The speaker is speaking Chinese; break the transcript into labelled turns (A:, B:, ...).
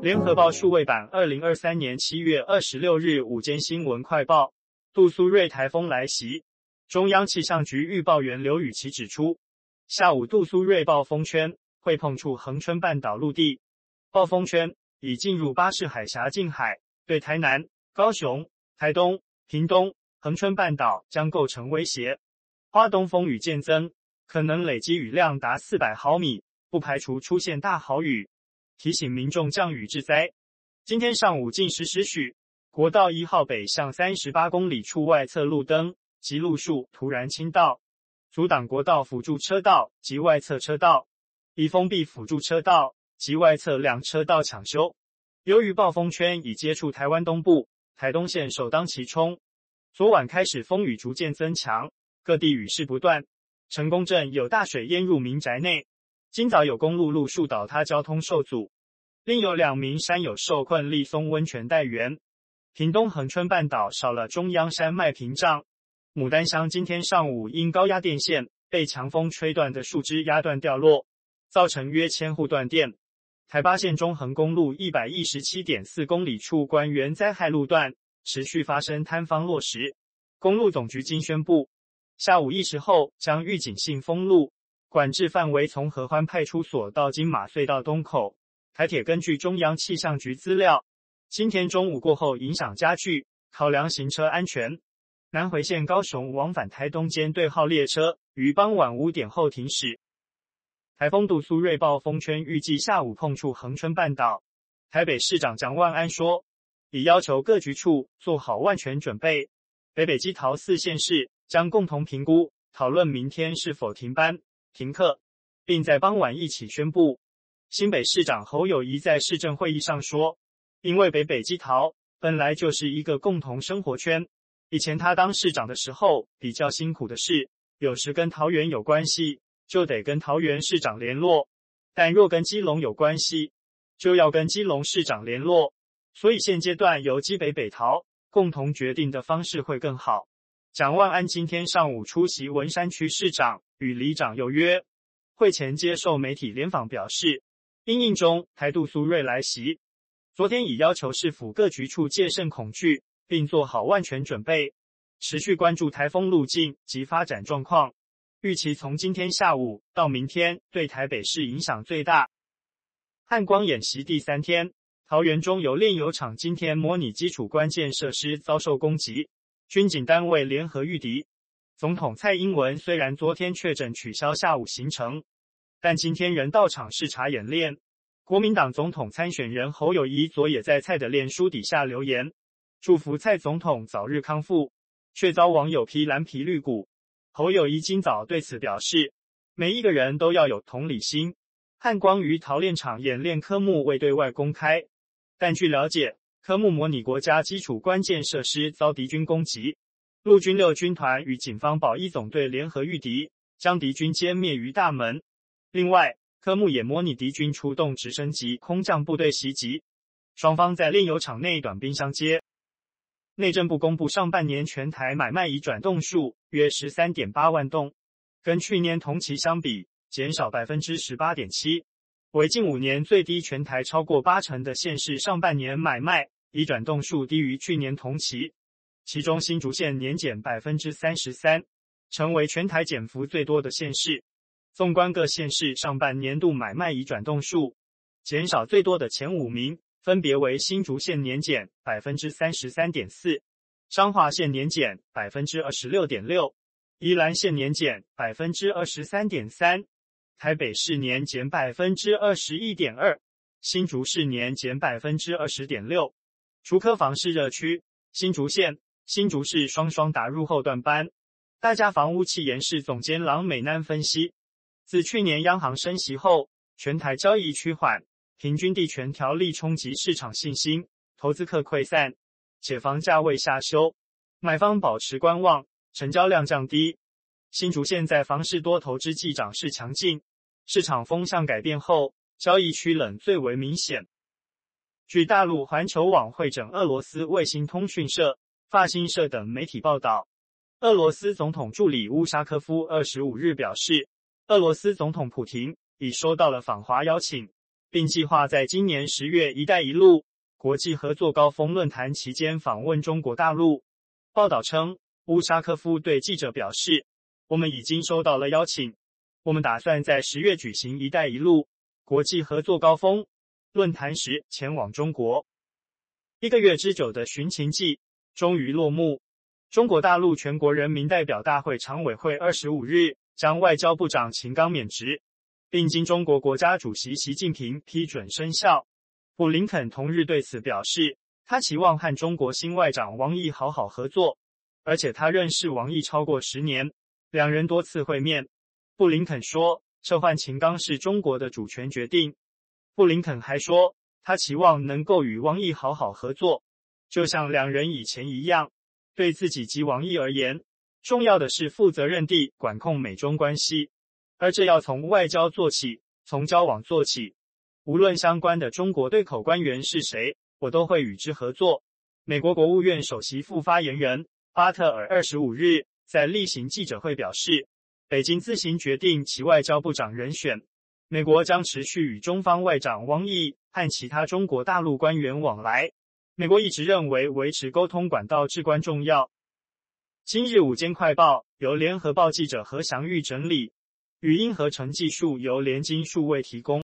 A: 联合报数位版，二零二三年七月二十六日午间新闻快报：杜苏芮台风来袭。中央气象局预报员刘雨琦指出，下午杜苏芮暴风圈会碰触恒春半岛陆地，暴风圈已进入巴士海峡近海，对台南、高雄、台东、屏东、恒春半岛将构成威胁。花东风雨渐增，可能累积雨量达四百毫米，不排除出现大豪雨。提醒民众降雨致灾。今天上午近十时许，国道一号北向三十八公里处外侧路灯及路树突然倾倒，阻挡国道辅助车道及外侧车道，已封闭辅助车道及外侧两车道抢修。由于暴风圈已接触台湾东部，台东县首当其冲。昨晚开始风雨逐渐增强，各地雨势不断。成功镇有大水淹入民宅内。今早有公路路树倒塌，交通受阻；另有两名山友受困立松温泉待援。屏东恒春半岛少了中央山脉屏障。牡丹乡今天上午因高压电线被强风吹断的树枝压断掉落，造成约千户断电。台八线中横公路一百一十七点四公里处关原灾害路段持续发生坍方落石，公路总局经宣布，下午一时后将预警性封路。管制范围从合欢派出所到金马隧道东口。台铁根据中央气象局资料，今天中午过后影响加剧，考量行车安全，南回线高雄往返台东间对号列车于傍晚五点后停驶。台风杜苏芮暴风圈预计下午碰触恒春半岛。台北市长蒋万安说，已要求各局处做好万全准备。北北基桃四县市将共同评估，讨论明天是否停班。停课，并在傍晚一起宣布。新北市长侯友谊在市政会议上说：“因为北北基桃本来就是一个共同生活圈，以前他当市长的时候比较辛苦的是，有时跟桃园有关系，就得跟桃园市长联络；但若跟基隆有关系，就要跟基隆市长联络。所以现阶段由基北北桃共同决定的方式会更好。”蒋万安今天上午出席文山区市长与里长有约会前接受媒体联访，表示，因应中台杜苏芮来袭，昨天已要求市府各局处戒慎恐惧，并做好万全准备，持续关注台风路径及发展状况，预期从今天下午到明天对台北市影响最大。汉光演习第三天，桃园中油炼油厂今天模拟基础关键设施遭受攻击，军警单位联合御敌。总统蔡英文虽然昨天确诊取消下午行程，但今天仍到场视察演练。国民党总统参选人侯友谊昨也在蔡的脸书底下留言，祝福蔡总统早日康复，却遭网友批蓝皮绿骨。侯友谊今早对此表示，每一个人都要有同理心。汉光于桃炼厂演练科目未对外公开，但据了解，科目模拟国家基础关键设施遭敌军攻击。陆军六军团与警方保一总队联合御敌，将敌军歼灭于大门。另外，科目也模拟敌军出动直升机、空降部队袭击。双方在炼油厂内短兵相接。内政部公布上半年全台买卖已转动数约十三点八万栋，跟去年同期相比减少百分之十八点七，为近五年最低。全台超过八成的县市上半年买卖移转动数低于去年同期。其中新竹县年减百分之三十三，成为全台减幅最多的县市。纵观各县市上半年度买卖移转动数，减少最多的前五名分别为新竹县年减百分之三十三点四，彰化县年减百分之二十六点六，宜兰县年减百分之二十三点三，台北市年减百分之二十一点二，新竹市年减百分之二十点六。竹科房市热区，新竹县。新竹市双双打入后段班，大家房屋企研室总监郎美南分析，自去年央行升息后，全台交易趋缓，平均地权条例冲击市场信心，投资客溃散，且房价位下修，买方保持观望，成交量降低。新竹县在房市多头之际涨势强劲，市场风向改变后，交易趋冷最为明显。据大陆环球网会诊俄罗斯卫星通讯社。法新社等媒体报道，俄罗斯总统助理乌沙科夫二十五日表示，俄罗斯总统普京已收到了访华邀请，并计划在今年十月“一带一路”国际合作高峰论坛期间访问中国大陆。报道称，乌沙科夫对记者表示：“我们已经收到了邀请，我们打算在十月举行‘一带一路’国际合作高峰论坛时前往中国。”一个月之久的寻秦记终于落幕。中国大陆全国人民代表大会常委会二十五日将外交部长秦刚免职。并经中国国家主席习近平批准生效。布林肯同日对此表示，他期望和中国新外长王毅好好合作，而且他认识王毅超过十年，两人多次会面。布林肯说，撤换秦刚是中国的主权决定。布林肯还说，他期望能够与王毅好好合作，就像两人以前一样。对自己及王毅而言，重要的是负责任地管控美中关系。而这要从外交做起，从交往做起。无论相关的中国对口官员是谁，我都会与之合作。美国国务院首席副发言人巴特尔二十五日在例行记者会表示，北京自行决定其外交部长人选，美国将持续与中方外长汪毅和其他中国大陆官员往来。美国一直认为维持沟通管道至关重要。今日午间快报由联合报记者何祥玉整理。语音合成技术由联金数位提供。